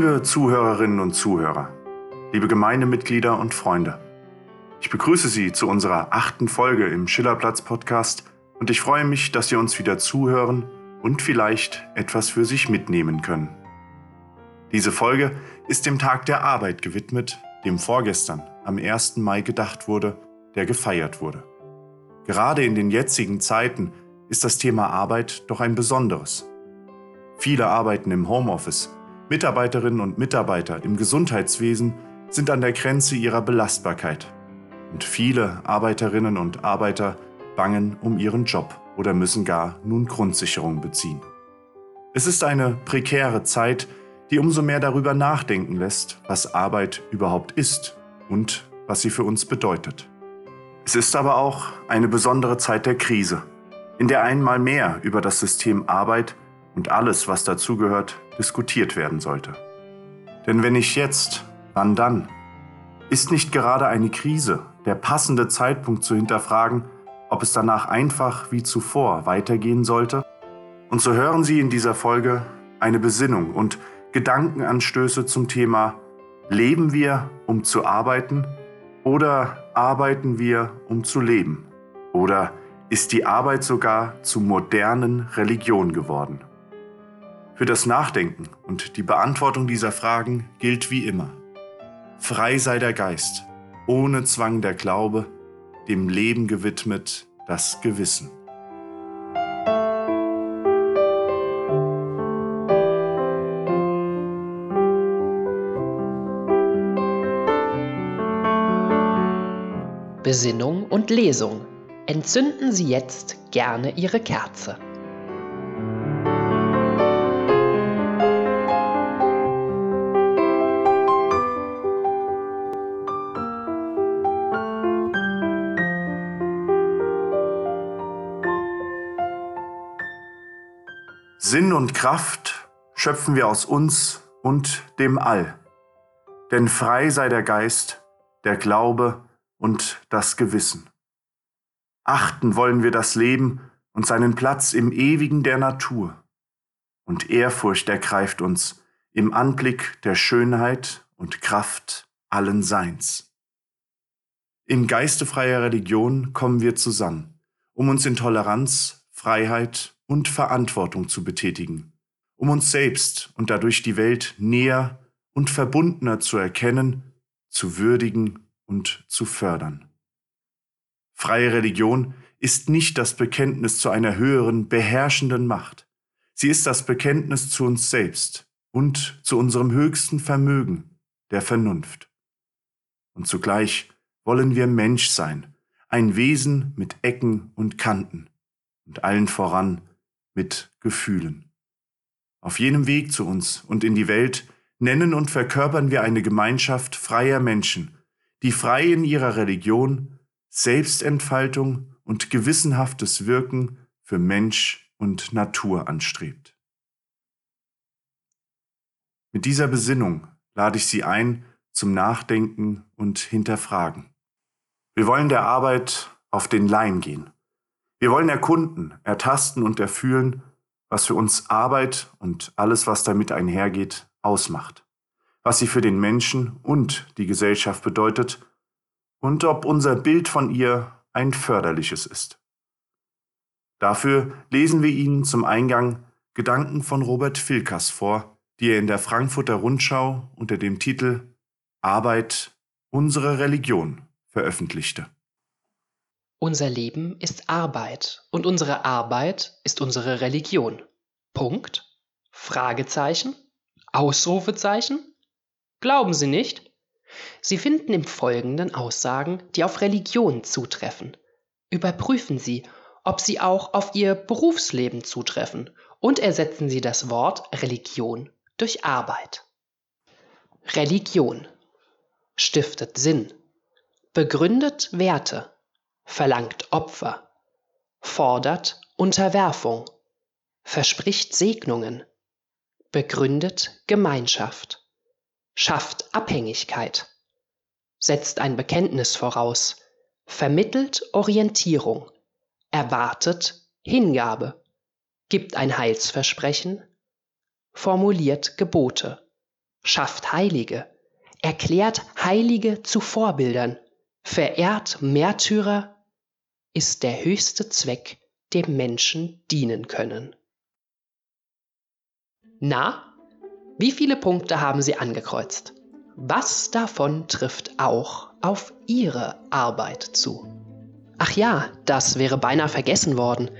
Liebe Zuhörerinnen und Zuhörer, liebe Gemeindemitglieder und Freunde, ich begrüße Sie zu unserer achten Folge im Schillerplatz-Podcast und ich freue mich, dass Sie uns wieder zuhören und vielleicht etwas für sich mitnehmen können. Diese Folge ist dem Tag der Arbeit gewidmet, dem vorgestern am 1. Mai gedacht wurde, der gefeiert wurde. Gerade in den jetzigen Zeiten ist das Thema Arbeit doch ein besonderes. Viele arbeiten im Homeoffice. Mitarbeiterinnen und Mitarbeiter im Gesundheitswesen sind an der Grenze ihrer Belastbarkeit. Und viele Arbeiterinnen und Arbeiter bangen um ihren Job oder müssen gar nun Grundsicherung beziehen. Es ist eine prekäre Zeit, die umso mehr darüber nachdenken lässt, was Arbeit überhaupt ist und was sie für uns bedeutet. Es ist aber auch eine besondere Zeit der Krise, in der einmal mehr über das System Arbeit und alles, was dazugehört, diskutiert werden sollte. Denn wenn nicht jetzt, wann dann? Ist nicht gerade eine Krise der passende Zeitpunkt zu hinterfragen, ob es danach einfach wie zuvor weitergehen sollte? Und so hören Sie in dieser Folge eine Besinnung und Gedankenanstöße zum Thema Leben wir, um zu arbeiten oder arbeiten wir, um zu leben? Oder ist die Arbeit sogar zur modernen Religion geworden? Für das Nachdenken und die Beantwortung dieser Fragen gilt wie immer. Frei sei der Geist, ohne Zwang der Glaube, dem Leben gewidmet das Gewissen. Besinnung und Lesung. Entzünden Sie jetzt gerne Ihre Kerze. Sinn und Kraft schöpfen wir aus uns und dem All. Denn frei sei der Geist, der Glaube und das Gewissen. Achten wollen wir das Leben und seinen Platz im Ewigen der Natur. Und Ehrfurcht ergreift uns im Anblick der Schönheit und Kraft allen Seins. In geistefreier Religion kommen wir zusammen, um uns in Toleranz, Freiheit und Verantwortung zu betätigen, um uns selbst und dadurch die Welt näher und verbundener zu erkennen, zu würdigen und zu fördern. Freie Religion ist nicht das Bekenntnis zu einer höheren, beherrschenden Macht. Sie ist das Bekenntnis zu uns selbst und zu unserem höchsten Vermögen, der Vernunft. Und zugleich wollen wir Mensch sein, ein Wesen mit Ecken und Kanten und allen voran mit Gefühlen. Auf jenem Weg zu uns und in die Welt nennen und verkörpern wir eine Gemeinschaft freier Menschen, die frei in ihrer Religion Selbstentfaltung und gewissenhaftes Wirken für Mensch und Natur anstrebt. Mit dieser Besinnung lade ich Sie ein zum Nachdenken und Hinterfragen. Wir wollen der Arbeit auf den Leim gehen wir wollen erkunden, ertasten und erfühlen, was für uns Arbeit und alles, was damit einhergeht, ausmacht, was sie für den Menschen und die Gesellschaft bedeutet und ob unser Bild von ihr ein förderliches ist. Dafür lesen wir Ihnen zum Eingang Gedanken von Robert Filkers vor, die er in der Frankfurter Rundschau unter dem Titel Arbeit, unsere Religion veröffentlichte. Unser Leben ist Arbeit und unsere Arbeit ist unsere Religion. Punkt? Fragezeichen? Ausrufezeichen? Glauben Sie nicht? Sie finden im Folgenden Aussagen, die auf Religion zutreffen. Überprüfen Sie, ob sie auch auf Ihr Berufsleben zutreffen und ersetzen Sie das Wort Religion durch Arbeit. Religion stiftet Sinn, begründet Werte, verlangt Opfer, fordert Unterwerfung, verspricht Segnungen, begründet Gemeinschaft, schafft Abhängigkeit, setzt ein Bekenntnis voraus, vermittelt Orientierung, erwartet Hingabe, gibt ein Heilsversprechen, formuliert Gebote, schafft Heilige, erklärt Heilige zu Vorbildern, verehrt Märtyrer, ist der höchste Zweck, dem Menschen dienen können. Na, wie viele Punkte haben Sie angekreuzt? Was davon trifft auch auf Ihre Arbeit zu? Ach ja, das wäre beinahe vergessen worden.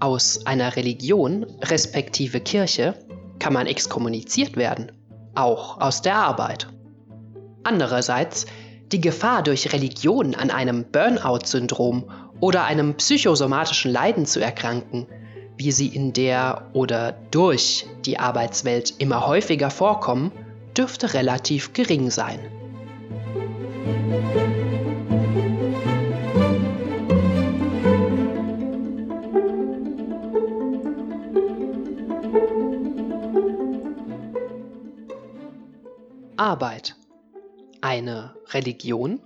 Aus einer Religion, respektive Kirche, kann man exkommuniziert werden, auch aus der Arbeit. Andererseits, die Gefahr durch Religion an einem Burnout-Syndrom oder einem psychosomatischen Leiden zu erkranken, wie sie in der oder durch die Arbeitswelt immer häufiger vorkommen, dürfte relativ gering sein. Arbeit. Eine Religion?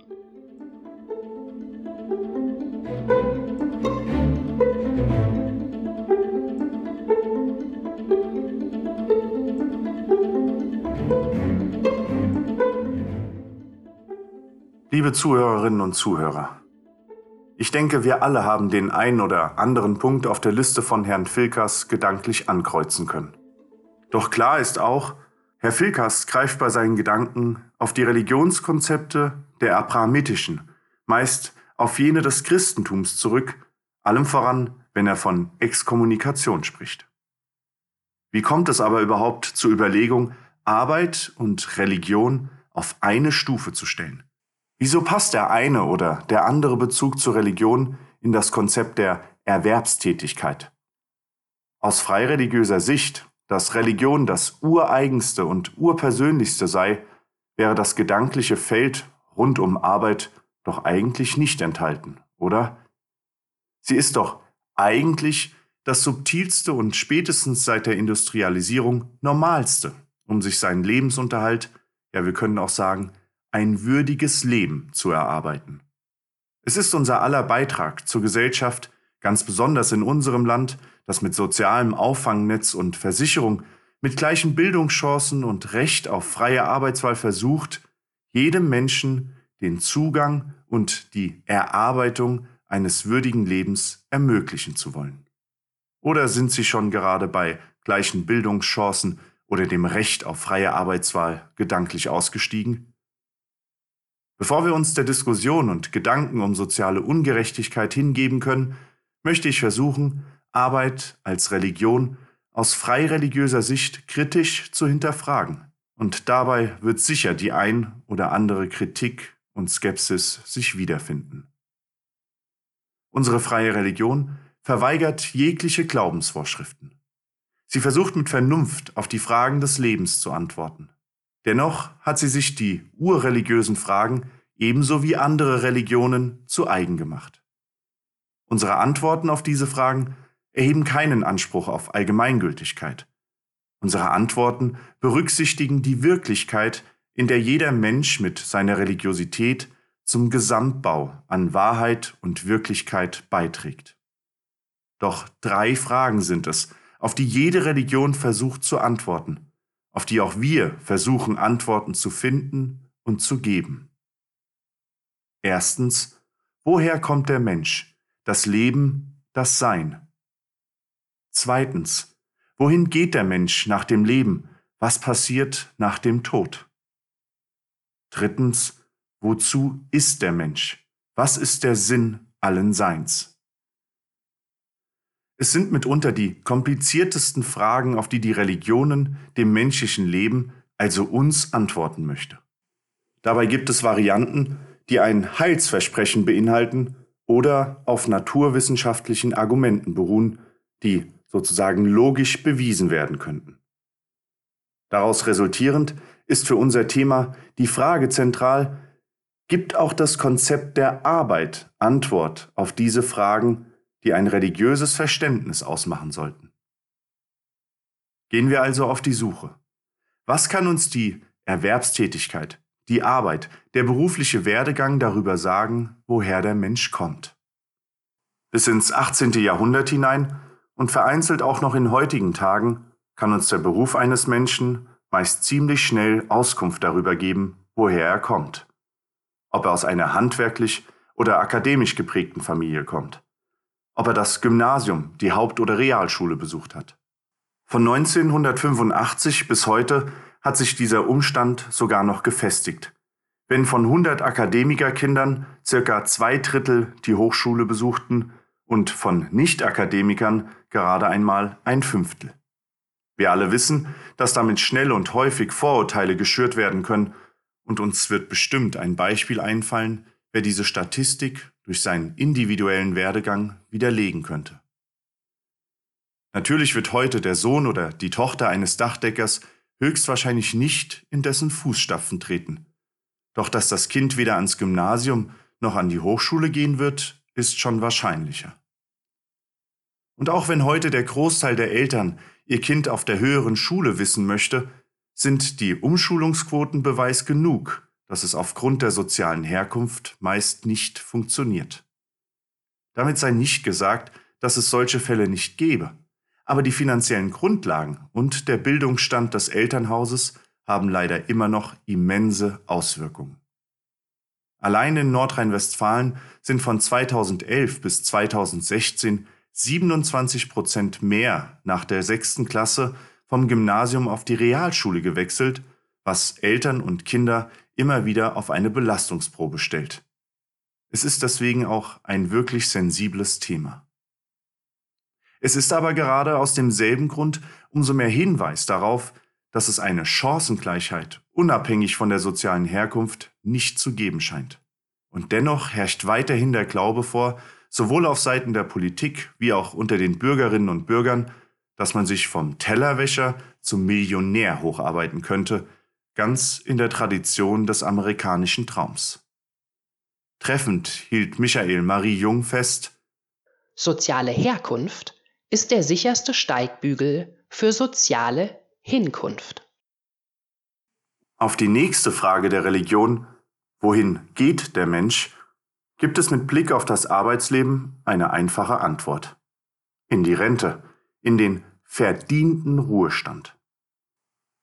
Liebe Zuhörerinnen und Zuhörer, ich denke, wir alle haben den einen oder anderen Punkt auf der Liste von Herrn Filkers gedanklich ankreuzen können. Doch klar ist auch, Herr Filkers greift bei seinen Gedanken auf die Religionskonzepte der abrahamitischen, meist auf jene des Christentums zurück, allem voran, wenn er von Exkommunikation spricht. Wie kommt es aber überhaupt zur Überlegung, Arbeit und Religion auf eine Stufe zu stellen? Wieso passt der eine oder der andere Bezug zur Religion in das Konzept der Erwerbstätigkeit? Aus freireligiöser Sicht, dass Religion das ureigenste und urpersönlichste sei, wäre das gedankliche Feld rund um Arbeit doch eigentlich nicht enthalten, oder? Sie ist doch eigentlich das subtilste und spätestens seit der Industrialisierung normalste, um sich seinen Lebensunterhalt, ja wir können auch sagen, ein würdiges Leben zu erarbeiten. Es ist unser aller Beitrag zur Gesellschaft, ganz besonders in unserem Land, das mit sozialem Auffangnetz und Versicherung, mit gleichen Bildungschancen und Recht auf freie Arbeitswahl versucht, jedem Menschen den Zugang und die Erarbeitung eines würdigen Lebens ermöglichen zu wollen. Oder sind Sie schon gerade bei gleichen Bildungschancen oder dem Recht auf freie Arbeitswahl gedanklich ausgestiegen? Bevor wir uns der Diskussion und Gedanken um soziale Ungerechtigkeit hingeben können, möchte ich versuchen, Arbeit als Religion aus freireligiöser Sicht kritisch zu hinterfragen. Und dabei wird sicher die ein oder andere Kritik und Skepsis sich wiederfinden. Unsere freie Religion verweigert jegliche Glaubensvorschriften. Sie versucht mit Vernunft auf die Fragen des Lebens zu antworten. Dennoch hat sie sich die urreligiösen Fragen ebenso wie andere Religionen zu eigen gemacht. Unsere Antworten auf diese Fragen erheben keinen Anspruch auf Allgemeingültigkeit. Unsere Antworten berücksichtigen die Wirklichkeit, in der jeder Mensch mit seiner Religiosität zum Gesamtbau an Wahrheit und Wirklichkeit beiträgt. Doch drei Fragen sind es, auf die jede Religion versucht zu antworten, auf die auch wir versuchen Antworten zu finden und zu geben. Erstens, woher kommt der Mensch, das Leben, das Sein? Zweitens, wohin geht der Mensch nach dem Leben, was passiert nach dem Tod? Drittens, wozu ist der Mensch? Was ist der Sinn allen Seins? Es sind mitunter die kompliziertesten Fragen, auf die die Religionen dem menschlichen Leben, also uns, antworten möchte. Dabei gibt es Varianten, die ein Heilsversprechen beinhalten oder auf naturwissenschaftlichen Argumenten beruhen, die sozusagen logisch bewiesen werden könnten. Daraus resultierend ist für unser Thema die Frage zentral, gibt auch das Konzept der Arbeit Antwort auf diese Fragen die ein religiöses Verständnis ausmachen sollten. Gehen wir also auf die Suche. Was kann uns die Erwerbstätigkeit, die Arbeit, der berufliche Werdegang darüber sagen, woher der Mensch kommt? Bis ins 18. Jahrhundert hinein und vereinzelt auch noch in heutigen Tagen kann uns der Beruf eines Menschen meist ziemlich schnell Auskunft darüber geben, woher er kommt. Ob er aus einer handwerklich oder akademisch geprägten Familie kommt. Ob er das Gymnasium, die Haupt- oder Realschule besucht hat. Von 1985 bis heute hat sich dieser Umstand sogar noch gefestigt. Wenn von 100 Akademikerkindern circa zwei Drittel die Hochschule besuchten und von Nicht-Akademikern gerade einmal ein Fünftel. Wir alle wissen, dass damit schnell und häufig Vorurteile geschürt werden können, und uns wird bestimmt ein Beispiel einfallen, wer diese Statistik durch seinen individuellen Werdegang widerlegen könnte. Natürlich wird heute der Sohn oder die Tochter eines Dachdeckers höchstwahrscheinlich nicht in dessen Fußstapfen treten. Doch dass das Kind weder ans Gymnasium noch an die Hochschule gehen wird, ist schon wahrscheinlicher. Und auch wenn heute der Großteil der Eltern ihr Kind auf der höheren Schule wissen möchte, sind die Umschulungsquoten Beweis genug, dass es aufgrund der sozialen Herkunft meist nicht funktioniert. Damit sei nicht gesagt, dass es solche Fälle nicht gebe, aber die finanziellen Grundlagen und der Bildungsstand des Elternhauses haben leider immer noch immense Auswirkungen. Allein in Nordrhein-Westfalen sind von 2011 bis 2016 27 Prozent mehr nach der sechsten Klasse vom Gymnasium auf die Realschule gewechselt, was Eltern und Kinder immer wieder auf eine Belastungsprobe stellt. Es ist deswegen auch ein wirklich sensibles Thema. Es ist aber gerade aus demselben Grund umso mehr Hinweis darauf, dass es eine Chancengleichheit unabhängig von der sozialen Herkunft nicht zu geben scheint. Und dennoch herrscht weiterhin der Glaube vor, sowohl auf Seiten der Politik wie auch unter den Bürgerinnen und Bürgern, dass man sich vom Tellerwäscher zum Millionär hocharbeiten könnte, ganz in der Tradition des amerikanischen Traums. Treffend hielt Michael Marie Jung fest, Soziale Herkunft ist der sicherste Steigbügel für soziale Hinkunft. Auf die nächste Frage der Religion, wohin geht der Mensch, gibt es mit Blick auf das Arbeitsleben eine einfache Antwort. In die Rente, in den verdienten Ruhestand.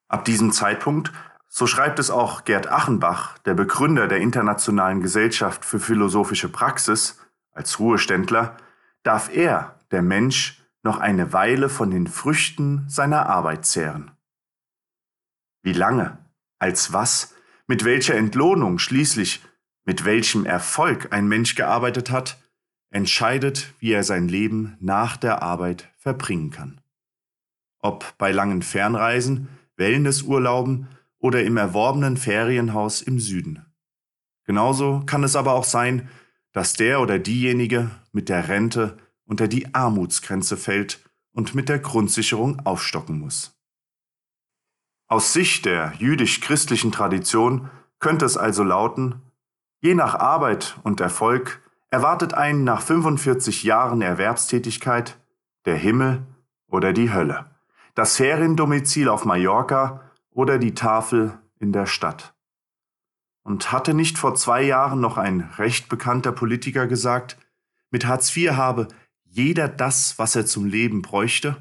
Ab diesem Zeitpunkt, so schreibt es auch Gerd Achenbach, der Begründer der Internationalen Gesellschaft für philosophische Praxis, als Ruheständler, darf er, der Mensch, noch eine Weile von den Früchten seiner Arbeit zehren. Wie lange, als was, mit welcher Entlohnung schließlich mit welchem Erfolg ein Mensch gearbeitet hat, entscheidet, wie er sein Leben nach der Arbeit verbringen kann. Ob bei langen Fernreisen, Wellnessurlauben oder im erworbenen Ferienhaus im Süden. Genauso kann es aber auch sein, dass der oder diejenige mit der Rente unter die Armutsgrenze fällt und mit der Grundsicherung aufstocken muss. Aus Sicht der jüdisch-christlichen Tradition könnte es also lauten, Je nach Arbeit und Erfolg erwartet einen nach 45 Jahren Erwerbstätigkeit der Himmel oder die Hölle, das Feriendomizil auf Mallorca oder die Tafel in der Stadt. Und hatte nicht vor zwei Jahren noch ein recht bekannter Politiker gesagt, mit Hartz IV habe jeder das, was er zum Leben bräuchte?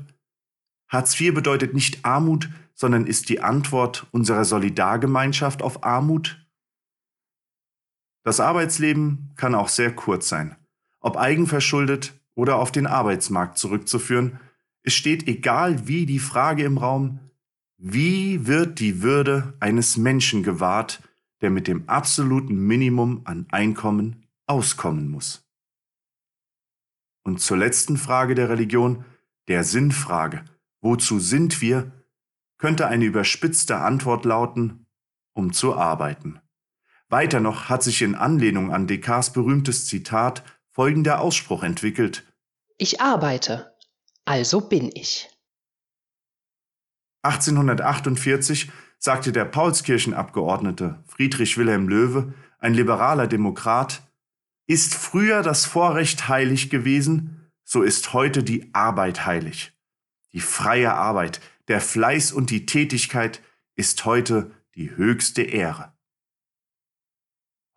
Hartz IV bedeutet nicht Armut, sondern ist die Antwort unserer Solidargemeinschaft auf Armut das Arbeitsleben kann auch sehr kurz sein. Ob eigenverschuldet oder auf den Arbeitsmarkt zurückzuführen, es steht egal wie die Frage im Raum, wie wird die Würde eines Menschen gewahrt, der mit dem absoluten Minimum an Einkommen auskommen muss? Und zur letzten Frage der Religion, der Sinnfrage, wozu sind wir, könnte eine überspitzte Antwort lauten, um zu arbeiten. Weiter noch hat sich in Anlehnung an Descartes berühmtes Zitat folgender Ausspruch entwickelt. Ich arbeite, also bin ich. 1848 sagte der Paulskirchenabgeordnete Friedrich Wilhelm Löwe, ein liberaler Demokrat, ist früher das Vorrecht heilig gewesen, so ist heute die Arbeit heilig. Die freie Arbeit, der Fleiß und die Tätigkeit ist heute die höchste Ehre.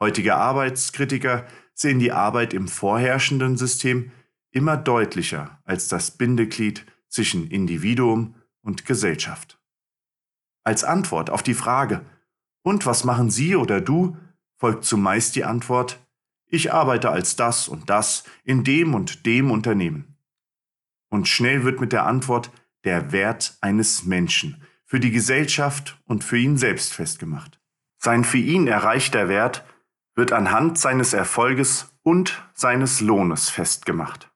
Heutige Arbeitskritiker sehen die Arbeit im vorherrschenden System immer deutlicher als das Bindeglied zwischen Individuum und Gesellschaft. Als Antwort auf die Frage, und was machen Sie oder du, folgt zumeist die Antwort, ich arbeite als das und das in dem und dem Unternehmen. Und schnell wird mit der Antwort der Wert eines Menschen für die Gesellschaft und für ihn selbst festgemacht. Sein für ihn erreichter Wert wird anhand seines Erfolges und seines Lohnes festgemacht.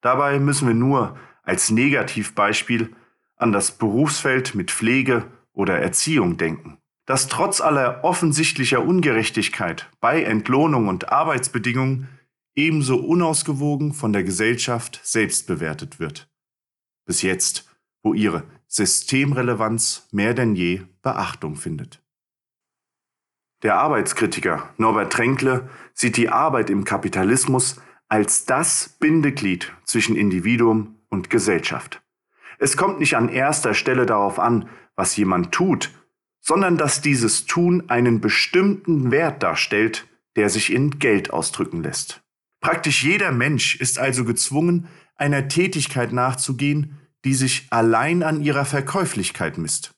Dabei müssen wir nur als Negativbeispiel an das Berufsfeld mit Pflege oder Erziehung denken, das trotz aller offensichtlicher Ungerechtigkeit bei Entlohnung und Arbeitsbedingungen ebenso unausgewogen von der Gesellschaft selbst bewertet wird. Bis jetzt, wo ihre Systemrelevanz mehr denn je Beachtung findet. Der Arbeitskritiker Norbert Tränkle sieht die Arbeit im Kapitalismus als das Bindeglied zwischen Individuum und Gesellschaft. Es kommt nicht an erster Stelle darauf an, was jemand tut, sondern dass dieses Tun einen bestimmten Wert darstellt, der sich in Geld ausdrücken lässt. Praktisch jeder Mensch ist also gezwungen, einer Tätigkeit nachzugehen, die sich allein an ihrer Verkäuflichkeit misst.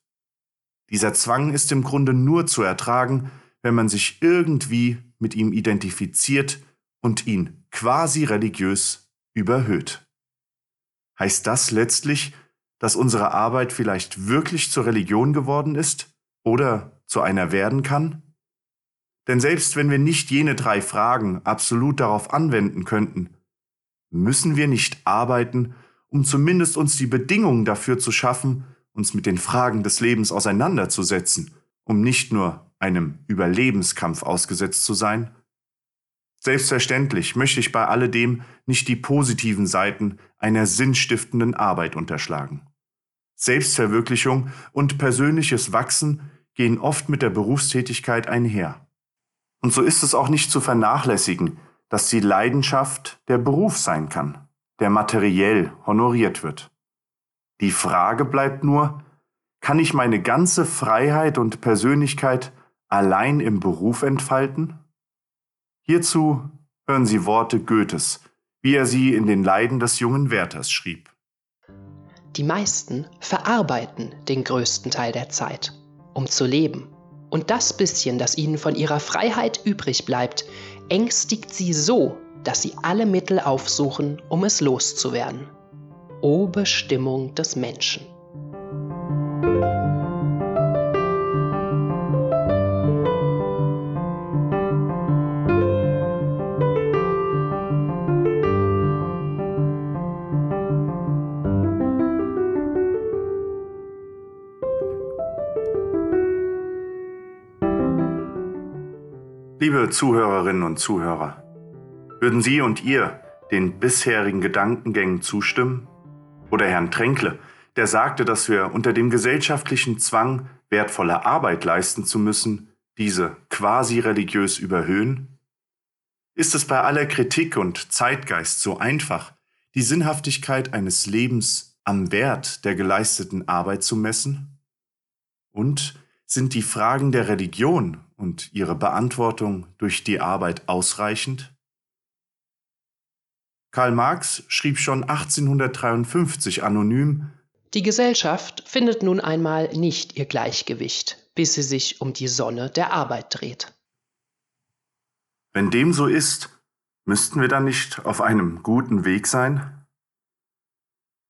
Dieser Zwang ist im Grunde nur zu ertragen, wenn man sich irgendwie mit ihm identifiziert und ihn quasi religiös überhöht. Heißt das letztlich, dass unsere Arbeit vielleicht wirklich zur Religion geworden ist oder zu einer werden kann? Denn selbst wenn wir nicht jene drei Fragen absolut darauf anwenden könnten, müssen wir nicht arbeiten, um zumindest uns die Bedingungen dafür zu schaffen, uns mit den Fragen des Lebens auseinanderzusetzen, um nicht nur einem Überlebenskampf ausgesetzt zu sein? Selbstverständlich möchte ich bei alledem nicht die positiven Seiten einer sinnstiftenden Arbeit unterschlagen. Selbstverwirklichung und persönliches Wachsen gehen oft mit der Berufstätigkeit einher. Und so ist es auch nicht zu vernachlässigen, dass die Leidenschaft der Beruf sein kann der materiell honoriert wird. Die Frage bleibt nur, kann ich meine ganze Freiheit und Persönlichkeit allein im Beruf entfalten? Hierzu hören Sie Worte Goethes, wie er sie in den Leiden des jungen Werthers schrieb. Die meisten verarbeiten den größten Teil der Zeit, um zu leben. Und das bisschen, das ihnen von ihrer Freiheit übrig bleibt, ängstigt sie so, dass sie alle Mittel aufsuchen, um es loszuwerden. O Bestimmung des Menschen. Zuhörerinnen und Zuhörer, würden Sie und ihr den bisherigen Gedankengängen zustimmen? Oder Herrn Tränkle, der sagte, dass wir unter dem gesellschaftlichen Zwang, wertvolle Arbeit leisten zu müssen, diese quasi religiös überhöhen? Ist es bei aller Kritik und Zeitgeist so einfach, die Sinnhaftigkeit eines Lebens am Wert der geleisteten Arbeit zu messen? Und sind die Fragen der Religion und ihre Beantwortung durch die Arbeit ausreichend? Karl Marx schrieb schon 1853 anonym Die Gesellschaft findet nun einmal nicht ihr Gleichgewicht, bis sie sich um die Sonne der Arbeit dreht. Wenn dem so ist, müssten wir dann nicht auf einem guten Weg sein?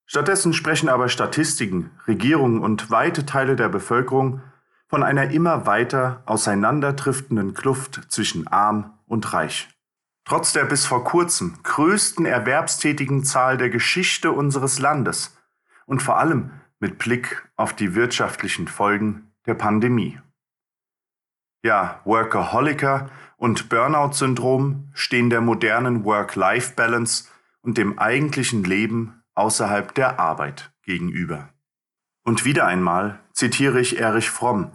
Stattdessen sprechen aber Statistiken, Regierungen und weite Teile der Bevölkerung von einer immer weiter auseinanderdriftenden Kluft zwischen arm und reich. Trotz der bis vor kurzem größten erwerbstätigen Zahl der Geschichte unseres Landes und vor allem mit Blick auf die wirtschaftlichen Folgen der Pandemie. Ja, Workaholiker und Burnout-Syndrom stehen der modernen Work-Life-Balance und dem eigentlichen Leben außerhalb der Arbeit gegenüber. Und wieder einmal zitiere ich Erich Fromm,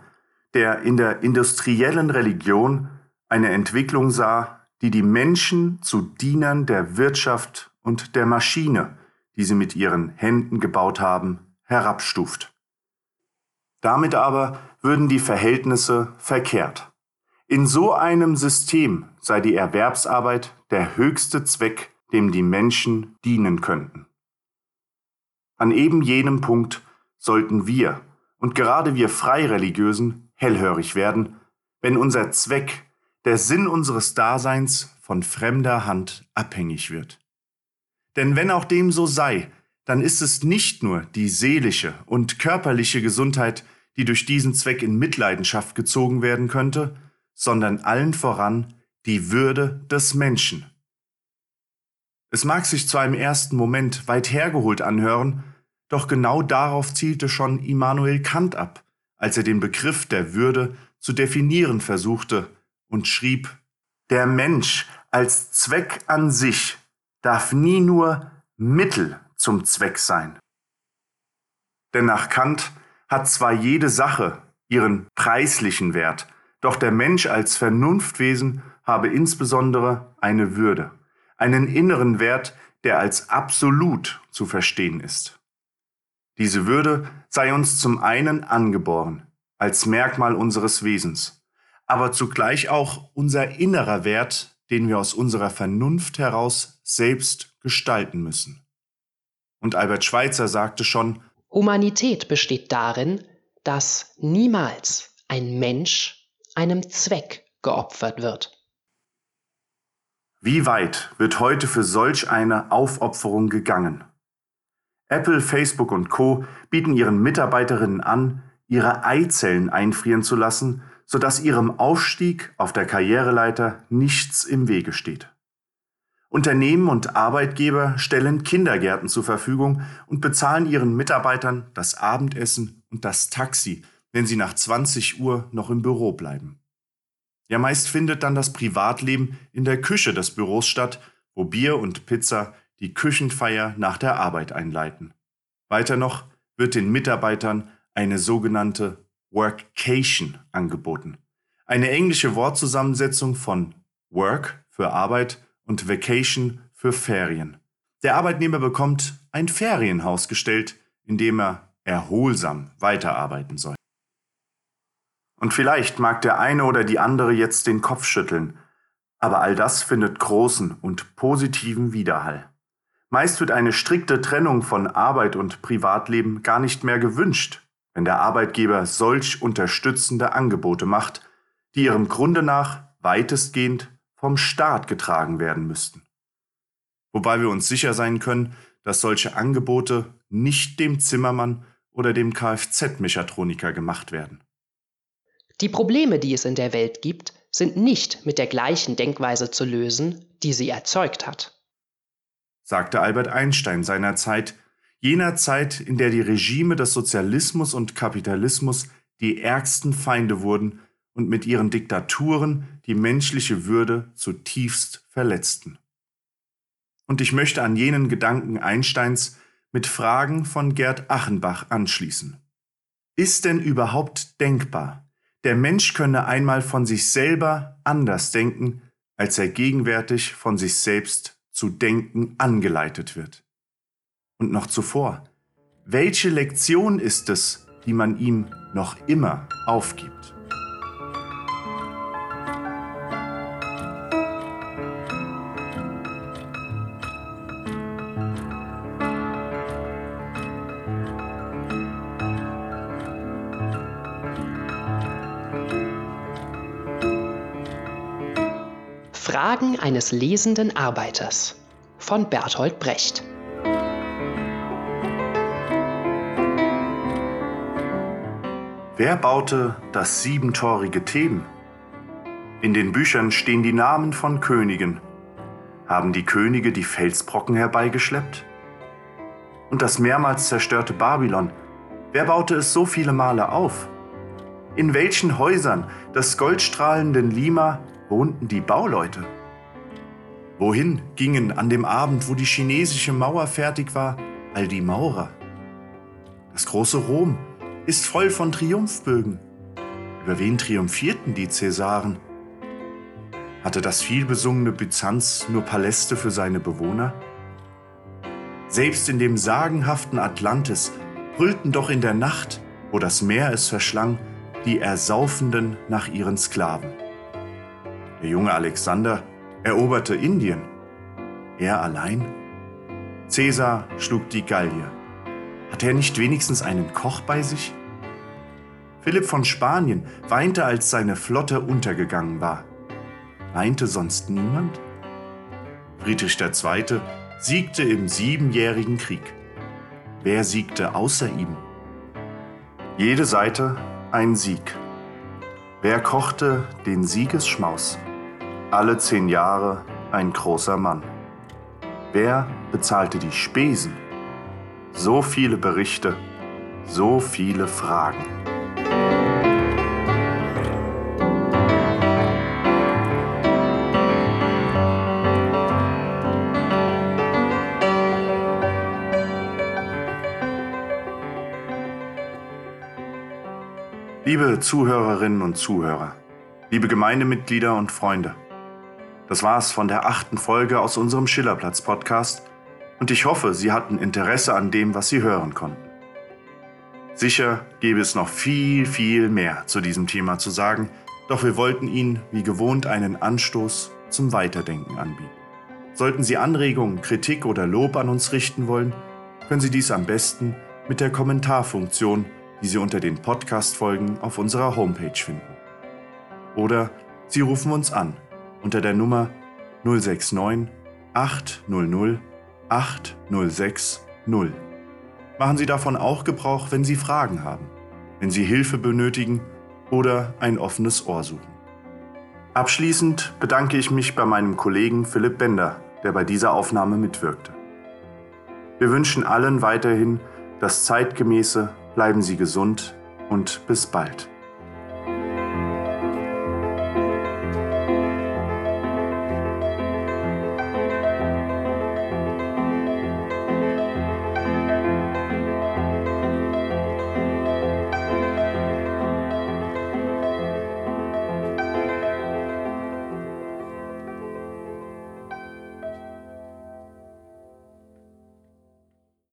der in der industriellen Religion eine Entwicklung sah, die die Menschen zu Dienern der Wirtschaft und der Maschine, die sie mit ihren Händen gebaut haben, herabstuft. Damit aber würden die Verhältnisse verkehrt. In so einem System sei die Erwerbsarbeit der höchste Zweck, dem die Menschen dienen könnten. An eben jenem Punkt sollten wir und gerade wir Freireligiösen hellhörig werden, wenn unser Zweck, der Sinn unseres Daseins von fremder Hand abhängig wird. Denn wenn auch dem so sei, dann ist es nicht nur die seelische und körperliche Gesundheit, die durch diesen Zweck in Mitleidenschaft gezogen werden könnte, sondern allen voran die Würde des Menschen. Es mag sich zwar im ersten Moment weit hergeholt anhören, doch genau darauf zielte schon Immanuel Kant ab, als er den Begriff der Würde zu definieren versuchte und schrieb, der Mensch als Zweck an sich darf nie nur Mittel zum Zweck sein. Denn nach Kant hat zwar jede Sache ihren preislichen Wert, doch der Mensch als Vernunftwesen habe insbesondere eine Würde, einen inneren Wert, der als absolut zu verstehen ist. Diese Würde sei uns zum einen angeboren, als Merkmal unseres Wesens, aber zugleich auch unser innerer Wert, den wir aus unserer Vernunft heraus selbst gestalten müssen. Und Albert Schweitzer sagte schon, Humanität besteht darin, dass niemals ein Mensch einem Zweck geopfert wird. Wie weit wird heute für solch eine Aufopferung gegangen? Apple, Facebook und Co bieten ihren Mitarbeiterinnen an, ihre Eizellen einfrieren zu lassen, sodass ihrem Aufstieg auf der Karriereleiter nichts im Wege steht. Unternehmen und Arbeitgeber stellen Kindergärten zur Verfügung und bezahlen ihren Mitarbeitern das Abendessen und das Taxi, wenn sie nach 20 Uhr noch im Büro bleiben. Ja, meist findet dann das Privatleben in der Küche des Büros statt, wo Bier und Pizza die Küchenfeier nach der Arbeit einleiten. Weiter noch wird den Mitarbeitern eine sogenannte Workcation angeboten. Eine englische Wortzusammensetzung von Work für Arbeit und Vacation für Ferien. Der Arbeitnehmer bekommt ein Ferienhaus gestellt, in dem er erholsam weiterarbeiten soll. Und vielleicht mag der eine oder die andere jetzt den Kopf schütteln, aber all das findet großen und positiven Widerhall. Meist wird eine strikte Trennung von Arbeit und Privatleben gar nicht mehr gewünscht, wenn der Arbeitgeber solch unterstützende Angebote macht, die ihrem Grunde nach weitestgehend vom Staat getragen werden müssten. Wobei wir uns sicher sein können, dass solche Angebote nicht dem Zimmermann oder dem Kfz-Mechatroniker gemacht werden. Die Probleme, die es in der Welt gibt, sind nicht mit der gleichen Denkweise zu lösen, die sie erzeugt hat. Sagte Albert Einstein seinerzeit, jener Zeit, in der die Regime des Sozialismus und Kapitalismus die ärgsten Feinde wurden, und mit ihren Diktaturen die menschliche Würde zutiefst verletzten. Und ich möchte an jenen Gedanken Einsteins mit Fragen von Gerd Achenbach anschließen. Ist denn überhaupt denkbar, der Mensch könne einmal von sich selber anders denken, als er gegenwärtig von sich selbst zu denken angeleitet wird? Und noch zuvor, welche Lektion ist es, die man ihm noch immer aufgibt? Fragen eines lesenden Arbeiters von Bertolt Brecht. Wer baute das siebentorige Theben? In den Büchern stehen die Namen von Königen. Haben die Könige die Felsbrocken herbeigeschleppt? Und das mehrmals zerstörte Babylon, wer baute es so viele Male auf? In welchen Häusern des goldstrahlenden Lima wohnten die Bauleute? Wohin gingen an dem Abend, wo die chinesische Mauer fertig war, all die Maurer? Das große Rom ist voll von Triumphbögen. Über wen triumphierten die Cäsaren? Hatte das vielbesungene Byzanz nur Paläste für seine Bewohner? Selbst in dem sagenhaften Atlantis brüllten doch in der Nacht, wo das Meer es verschlang, die Ersaufenden nach ihren Sklaven. Der junge Alexander eroberte Indien. Er allein? Cäsar schlug die Gallier. Hatte er nicht wenigstens einen Koch bei sich? Philipp von Spanien weinte, als seine Flotte untergegangen war. Weinte sonst niemand? Friedrich II. siegte im Siebenjährigen Krieg. Wer siegte außer ihm? Jede Seite ein Sieg. Wer kochte den Siegesschmaus? Alle zehn Jahre ein großer Mann. Wer bezahlte die Spesen? So viele Berichte, so viele Fragen. Liebe Zuhörerinnen und Zuhörer, liebe Gemeindemitglieder und Freunde, das war's von der achten Folge aus unserem Schillerplatz-Podcast und ich hoffe, Sie hatten Interesse an dem, was Sie hören konnten. Sicher gäbe es noch viel, viel mehr zu diesem Thema zu sagen, doch wir wollten Ihnen wie gewohnt einen Anstoß zum Weiterdenken anbieten. Sollten Sie Anregungen, Kritik oder Lob an uns richten wollen, können Sie dies am besten mit der Kommentarfunktion die Sie unter den Podcast-Folgen auf unserer Homepage finden. Oder Sie rufen uns an unter der Nummer 069 800 8060. Machen Sie davon auch Gebrauch, wenn Sie Fragen haben, wenn Sie Hilfe benötigen oder ein offenes Ohr suchen. Abschließend bedanke ich mich bei meinem Kollegen Philipp Bender, der bei dieser Aufnahme mitwirkte. Wir wünschen allen weiterhin das zeitgemäße Bleiben Sie gesund und bis bald.